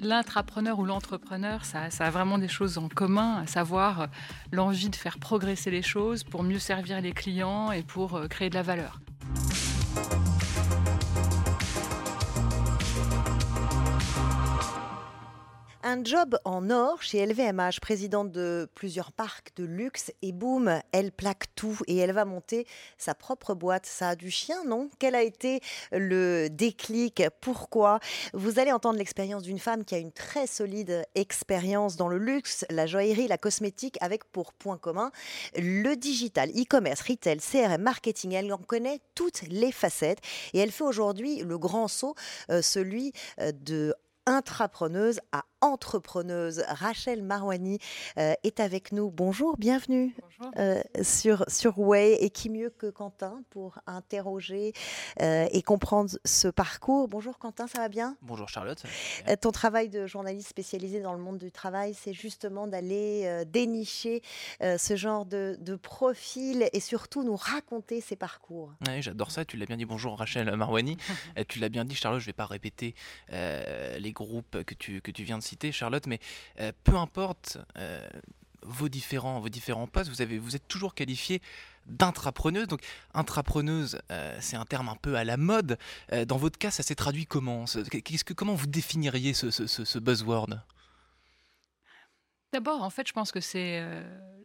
L'intrapreneur ou l'entrepreneur, ça, ça, a vraiment des choses en commun, à savoir euh, l'envie de faire progresser les choses pour mieux servir les clients et pour euh, créer de la valeur. Un job en or chez LVMH, présidente de plusieurs parcs de luxe, et boum, elle plaque tout et elle va monter sa propre boîte. Ça a du chien, non? Quel a été le déclic? Pourquoi? Vous allez entendre l'expérience d'une femme qui a une très solide expérience dans le luxe, la joaillerie, la cosmétique, avec pour point commun le digital, e-commerce, retail, CRM, marketing. Elle en connaît toutes les facettes et elle fait aujourd'hui le grand saut, euh, celui euh, de intrapreneuse à entrepreneuse. Rachel Marwani euh, est avec nous. Bonjour, bienvenue euh, sur, sur Way. Et qui mieux que Quentin pour interroger euh, et comprendre ce parcours. Bonjour Quentin, ça va bien? Bonjour Charlotte. ton travail de journaliste spécialisé dans le monde du travail, c'est justement d'aller dénicher ce genre de, de, profil et surtout nous raconter ces parcours. Oui, j'adore ça. Tu l'as bien dit. Bonjour Rachel Marwani. tu l'as bien dit Charlotte, je ne vais pas répéter les groupes que tu, que tu viens de citer, Charlotte, mais euh, peu importe euh, vos différents, vos différents postes, vous, avez, vous êtes toujours qualifié d'intrapreneuse. Donc, intrapreneuse, euh, c'est un terme un peu à la mode. dans votre cas, ça s'est traduit comment? Qu'est-ce que, Comment vous définiriez ce, ce buzzword? D'abord, en fait, je pense que c'est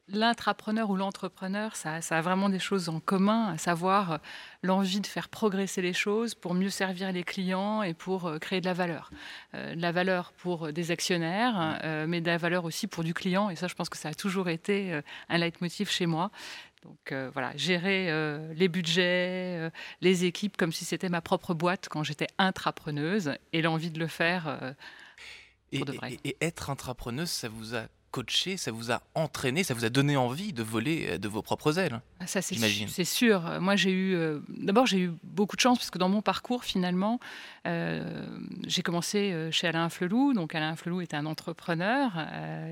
l'intrapreneur ou l'entrepreneur, ça, a vraiment des choses en commun, à savoir euh, l'envie de faire progresser les choses pour mieux servir les clients et pour euh, créer de la valeur. Euh, de la valeur pour des actionnaires, mais de la valeur aussi pour du client. Et ça, je pense que ça a toujours été un leitmotiv chez moi. Donc voilà, gérer les budgets, les équipes comme si c'était ma propre boîte quand j'étais intrapreneuse et l'envie de le faire pour de vrai. Et, et être intrapreneuse, ça vous a coaché, ça vous a entraîné, ça vous a donné envie de voler euh, de vos propres ailes ah, Ça, c'est, c'est sûr. Moi, j'ai eu. Euh, d'abord, j'ai eu beaucoup de chance parce que dans mon parcours, finalement, euh, j'ai commencé chez Alain Flelou. Donc, Alain Flelou était un entrepreneur,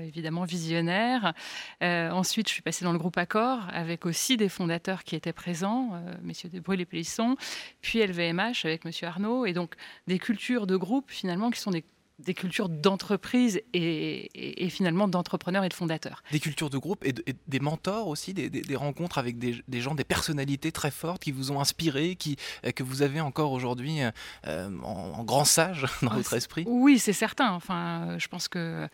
évidemment visionnaire. ensuite, je suis passée dans le groupe Accor avec aussi des fondateurs qui étaient présents, messieurs Desbrul et Pélisson, puis LVMH avec monsieur Arnaud. Et donc, des cultures de groupe, finalement, qui sont des des cultures d'entreprise et, finalement d'entrepreneurs et de fondateurs. Des cultures de groupe et, des mentors aussi, des, rencontres avec des, gens, des personnalités très fortes qui vous ont inspiré, qui, euh, que vous avez encore aujourd'hui euh, euh, en, grand sage dans ah, votre esprit? Oui, c'est certain. Enfin, je pense que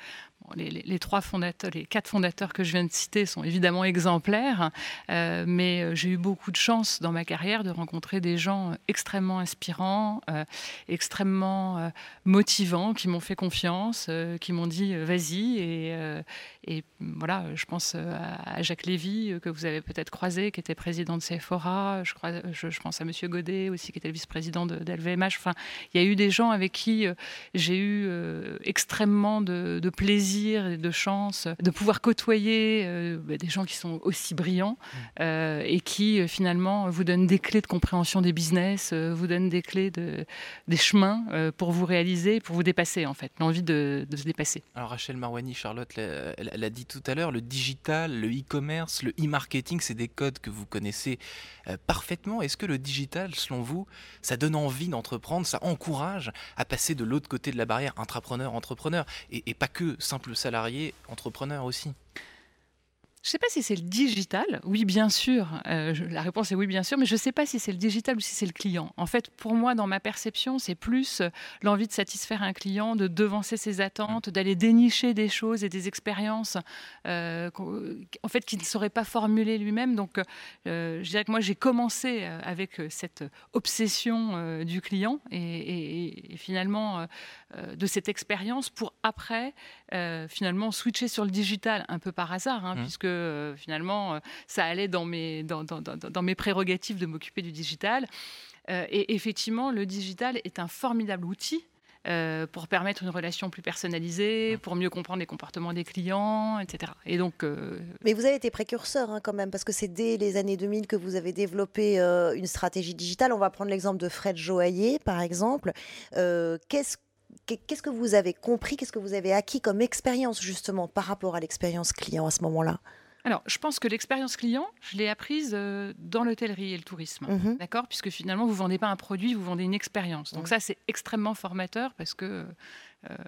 les, trois fondateurs, les quatre fondateurs que je viens de citer sont évidemment exemplaires, euh, mais euh, j'ai eu beaucoup de chance dans ma carrière de rencontrer des gens extrêmement inspirants, euh, extrêmement motivants, qui m'ont fait confiance, qui m'ont dit vas-y. Et, voilà, je pense à Jacques Lévy, que vous avez peut-être croisé, qui était président de Sephora. Je, je, pense à Monsieur Godet aussi, qui était vice-président de, d'LVMH. Enfin, il y a eu des gens avec qui j'ai eu extrêmement de, de plaisir et de chance de pouvoir côtoyer euh, bah, des gens qui sont aussi brillants mmh. euh, et qui euh, finalement vous donnent des clés de compréhension des business, vous donnent des clés de, des chemins pour vous réaliser, pour vous dépasser en fait, l'envie de, se dépasser. Alors Rachel Marwani, Charlotte l'a dit tout à l'heure, le digital, le e-commerce, le e-marketing, c'est des codes que vous connaissez parfaitement. Est-ce que le digital, selon vous, ça donne envie d'entreprendre, ça encourage à passer de l'autre côté de la barrière, intrapreneur, entrepreneur, et, et pas que simplement le salarié entrepreneur aussi je ne sais pas si c'est le digital. Oui, bien sûr. Euh, la réponse est oui, bien sûr. Mais je ne sais pas si c'est le digital ou si c'est le client. En fait, pour moi, dans ma perception, c'est plus euh, l'envie de satisfaire un client, de devancer ses attentes, d'aller dénicher des choses et des expériences euh, en fait, qu'il ne saurait pas formuler lui-même. Donc, je dirais que moi, j'ai commencé avec cette obsession du client et, finalement de cette expérience pour après, finalement, switcher sur le digital un peu par hasard, hein, mmh. puisque euh, finalement, euh, ça allait dans mes, dans, mes prérogatives de m'occuper du digital. Euh, et effectivement, le digital est un formidable outil. pour permettre une relation plus personnalisée, pour mieux comprendre les comportements des clients, etc. Et donc, Mais vous avez été précurseur hein, quand même, parce que c'est dès les années 2000 que vous avez développé une stratégie digitale. On va prendre l'exemple de Fred Joaillier, par exemple. Qu'est-ce Qu'est-ce que vous avez compris, qu'est-ce que vous avez acquis comme expérience justement par rapport à l'expérience client à ce moment-là? Alors, je pense que l'expérience client, je l'ai apprise euh, dans l'hôtellerie et le tourisme, mhm. d'accord? Puisque finalement, vous vendez pas un produit, vous vendez une expérience. Donc ça, c'est extrêmement formateur parce que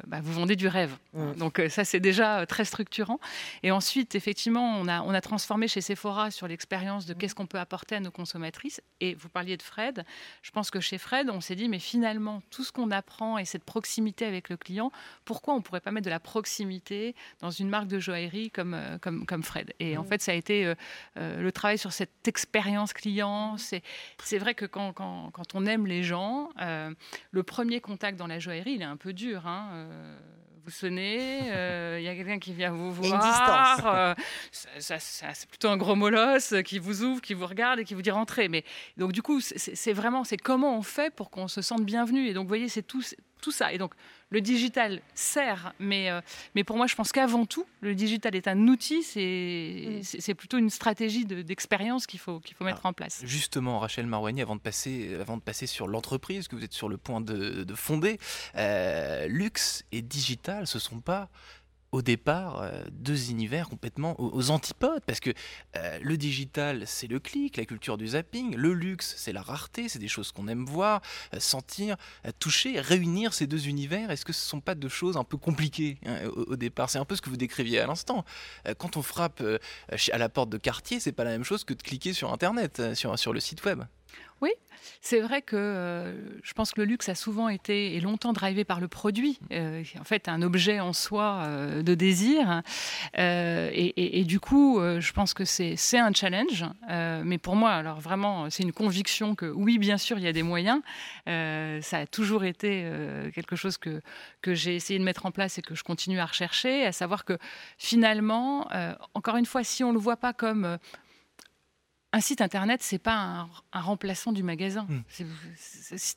bah, vous vendez du rêve. Donc ça, c'est déjà très structurant. Et ensuite, effectivement, on a, on a transformé chez Sephora sur l'expérience de qu'est-ce qu'on peut apporter à nos consommatrices. Et vous parliez de Fred. Je pense que chez Fred, on s'est dit, mais finalement, tout ce qu'on apprend et cette proximité avec le client, pourquoi on ne pourrait pas mettre de la proximité dans une marque de joaillerie comme, comme, comme Fred? Et en fait, ça a été le travail sur cette expérience client. C'est vrai que quand, quand, quand, on aime les gens, le premier contact dans la joaillerie, il est un peu dur. Hein, euh, vous sonnez, euh, il y a quelqu'un qui vient vous voir. Euh, c'est plutôt un gros molosse qui vous ouvre, qui vous regarde et qui vous dit rentrez. Mais donc du coup, c'est vraiment, c'est comment on fait pour qu'on se sente bienvenu? Et donc, vous voyez, c'est tout, tout ça. Et donc, le digital sert, mais, euh, mais pour moi, je pense qu'avant tout, le digital est un outil, c'est mm. plutôt une stratégie d'expérience qu'il faut, qu'il faut mettre en place. Justement, Rachel Marouani, avant de passer, avant de passer sur l'entreprise que vous êtes sur le point de, fonder, euh, luxe et digital, ce ne sont pas au départ euh, deux univers complètement aux, antipodes parce que euh, le digital c'est le clic, la culture du zapping, le luxe c'est la rareté, c'est des choses qu'on aime voir, euh, sentir, toucher, réunir ces deux univers. Est-ce que ce ne sont pas deux choses un peu compliquées hein, au, départ? C'est un peu ce que vous décriviez à l'instant. quand on frappe à la porte de quartier, c'est pas la même chose que de cliquer sur internet, sur, sur le site web. Oui, c'est vrai que euh, je pense que le luxe a souvent été et longtemps drivé par le produit, euh, en fait un objet en soi euh, de désir. Et, du coup, je pense que c'est un challenge. mais pour moi, alors vraiment, c'est une conviction que oui, bien sûr, il y a des moyens. ça a toujours été quelque chose que, que j'ai essayé de mettre en place et que je continue à rechercher, à savoir que finalement, encore une fois, si on ne le voit pas comme un site internet, c'est pas un, remplaçant du magasin. Hmm.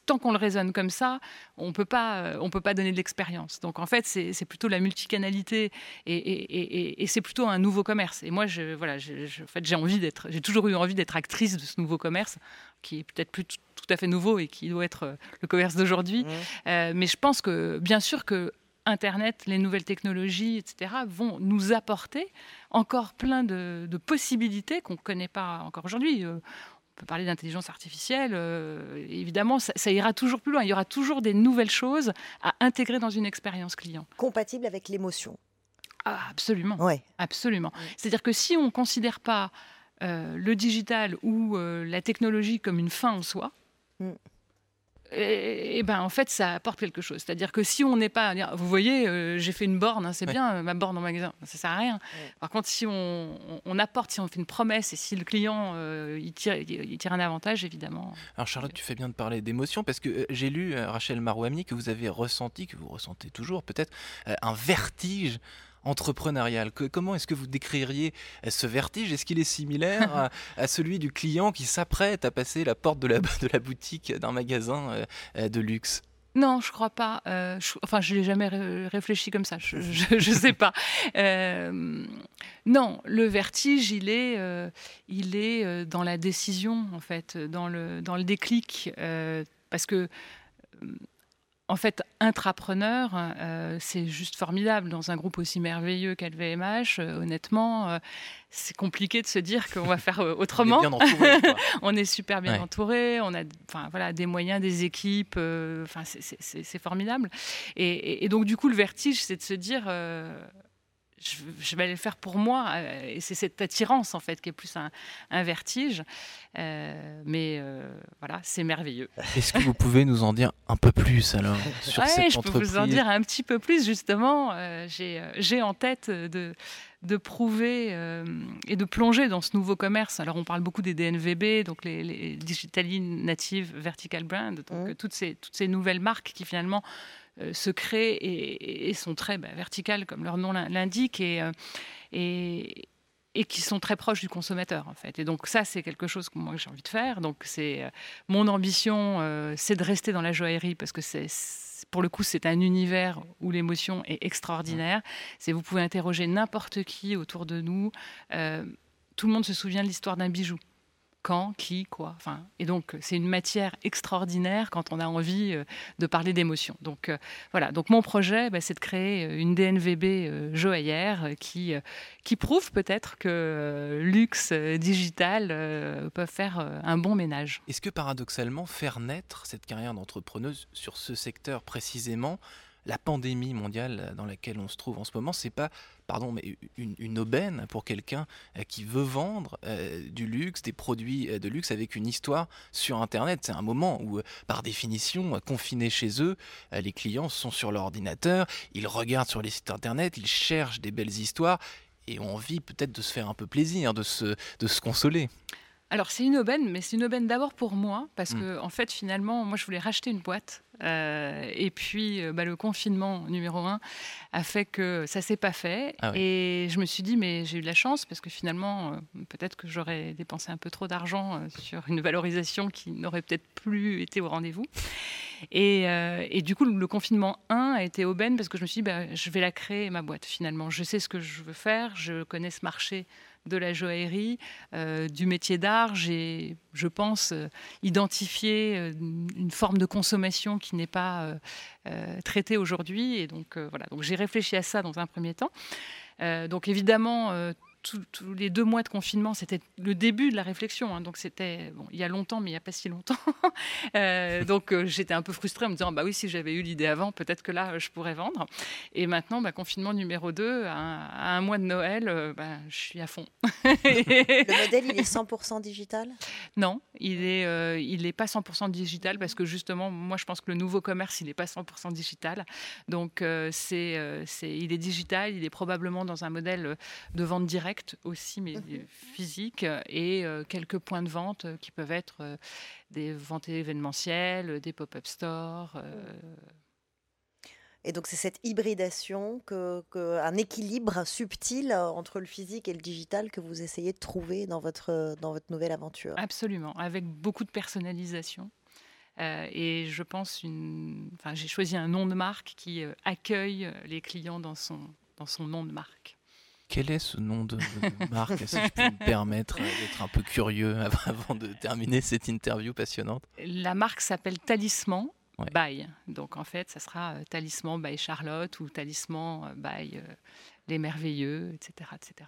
tant qu'on le raisonne comme ça, on peut pas, euh, on peut pas donner de l'expérience. Donc en fait, c'est plutôt la multicanalité et, c'est plutôt un nouveau commerce. Et moi, je, voilà, en fait, j'ai envie d'être, j'ai toujours eu envie d'être actrice de ce nouveau commerce qui est peut-être plus tout, à fait nouveau et qui doit être euh, le commerce d'aujourd'hui. Hmm. Euh, mais je pense que bien sûr que Internet, les nouvelles technologies, etc., vont nous apporter encore plein de, possibilités qu'on ne connaît pas encore aujourd'hui. Euh, on peut parler d'intelligence artificielle, euh, évidemment, ça, ira toujours plus loin. Il y aura toujours des nouvelles choses à intégrer dans une expérience client. Compatible avec l'émotion. Ah, absolument. Ouais. Absolument. C'est-à-dire que si on ne considère pas euh, le digital ou la technologie comme une fin en soi, mm et, ben en fait ça apporte quelque chose. C'est-à-dire que si on n'est pas, vous voyez, euh, j'ai fait une borne, hein, c'est bien ma borne en magasin, ça sert à rien. Par contre, si on, apporte, si on fait une promesse et si le client euh, il, tire, il, tire, un avantage, évidemment. Alors Charlotte, tu fais bien de parler d'émotion parce que euh, j'ai lu Rachel Marouami que vous avez ressenti, que vous ressentez toujours peut-être un vertige entrepreneurial. comment est-ce que vous décririez ce vertige? Est-ce qu'il est similaire à, celui du client qui s'apprête à passer la porte de la, de la boutique d'un magasin euh, euh, de luxe? Non, je crois pas. Euh, enfin, je l'ai jamais réfléchi comme ça. Je ne sais pas. non, le vertige, il est, il est dans la décision, en fait, dans le, dans le déclic. parce que en fait, intrapreneur, euh, c'est juste formidable. Dans un groupe aussi merveilleux qu'LVMH, euh, honnêtement, euh, c'est compliqué de se dire qu'on va faire autrement. On est, entouré, on est super bien entouré, on a voilà, des moyens, des équipes, c'est formidable. Et, et, donc, du coup, le vertige, c'est de se dire je, vais aller le faire pour moi. Euh, et c'est cette attirance, en fait, qui est plus un, vertige. Euh, mais euh, voilà, c'est merveilleux. Est-ce que vous pouvez nous en dire un peu plus, alors, sur cette je peux vous en dire un petit peu plus, justement. J'ai en tête de de prouver et de plonger dans ce nouveau commerce. Alors, on parle beaucoup des DNVB, donc les, les Digitally Native Vertical Brand, donc mmh. toutes, ces, toutes ces nouvelles marques qui finalement euh, se créent et, sont très bah, verticales, comme leur nom l'indique, euh, et, et, qui sont très proches du consommateur, en fait. Et donc ça, c'est quelque chose que moi j'ai envie de faire. Donc c'est euh, mon ambition, c'est de rester dans la joaillerie parce que c'est pour le coup, c'est un univers où l'émotion est extraordinaire. C'est vous pouvez interroger n'importe qui autour de nous. tout le monde se souvient de l'histoire d'un bijou quand, qui, quoi. Enfin, et donc, c'est une matière extraordinaire quand on a envie euh, de parler d'émotion. Donc, euh, voilà. Donc, mon projet, bah, c'est de créer euh, une DNVB joaillère qui, qui prouve peut-être que luxe digital peuvent faire un bon ménage. Est-ce que paradoxalement, faire naître cette carrière d'entrepreneuse sur ce secteur précisément la pandémie mondiale dans laquelle on se trouve en ce moment, c'est pas, pardon, mais une, aubaine pour quelqu'un euh, qui veut vendre euh, du luxe, des produits euh, de luxe avec une histoire sur Internet. C'est un moment où, par définition, confinés chez eux, les clients sont sur l'ordinateur, ils regardent sur les sites Internet, ils cherchent des belles histoires et ont envie peut-être de se faire un peu plaisir, de se consoler. Alors c'est une aubaine, mais c'est une aubaine d'abord pour moi, parce mmh. que en fait finalement, moi je voulais racheter une boîte euh, et puis, euh, bah, le confinement numéro un a fait que ça s'est pas fait. Ah et je me suis dit, mais j'ai eu de la chance parce que finalement, euh, peut-être que j'aurais dépensé un peu trop d'argent sur une valorisation qui n'aurait peut-être plus été au rendez-vous. Et, et, du coup, le confinement 1 a été aubaine parce que je me suis dit, bah, je vais la créer, ma boîte, finalement. Je sais ce que je veux faire, je connais ce marché de la joaillerie, euh, du métier d'art. J'ai, je pense, euh, identifié euh, une forme de consommation qui n'est pas traitée aujourd'hui. Et donc, voilà. Donc, j'ai réfléchi à ça dans un premier temps. donc, évidemment, tous les deux mois de confinement, c'était le début de la réflexion. Hein. donc c'était bon, il y a longtemps, mais il n'y a pas si longtemps. Euh, donc euh, j'étais un peu frustrée en me disant bah oui, si j'avais eu l'idée avant, peut-être que là je pourrais vendre. Et maintenant, bah, confinement numéro 2, à un, mois de Noël, euh, bah, je suis à fond. le modèle, il est 100% digital? Non, il est il n'est pas 100% digital parce que justement, moi je pense que le nouveau commerce, il n'est pas 100% digital. Donc c'est c'est il est digital, il est probablement dans un modèle de vente directe aussi, mais mhm. physique, et euh, quelques points de vente qui peuvent être euh, des ventes événementielles, des pop-up stores. Euh. Et donc c'est cette hybridation, que, un équilibre subtil entre le physique et le digital que vous essayez de trouver dans votre, dans votre nouvelle aventure? Absolument, avec beaucoup de personnalisation. et je pense, une... enfin, j'ai choisi un nom de marque qui accueille les clients dans son, dans son nom de marque. Quel est ce nom de, marque? Si je peux me permettre euh, d'être un peu curieux avant de terminer cette interview passionnante? La marque s'appelle Talisman. By. Donc en fait, ça sera euh, Talisman by Charlotte ou Talisman euh, by Les Merveilleux, etc. etc.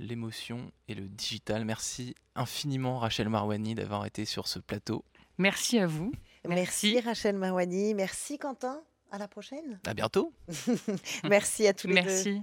L'émotion et le digital. Merci infiniment Rachel Marwani d'avoir été sur ce plateau. Merci à vous. Merci, Merci Rachel Marwani. Merci Quentin. À la prochaine. À bientôt. Merci à tous les deux. Merci.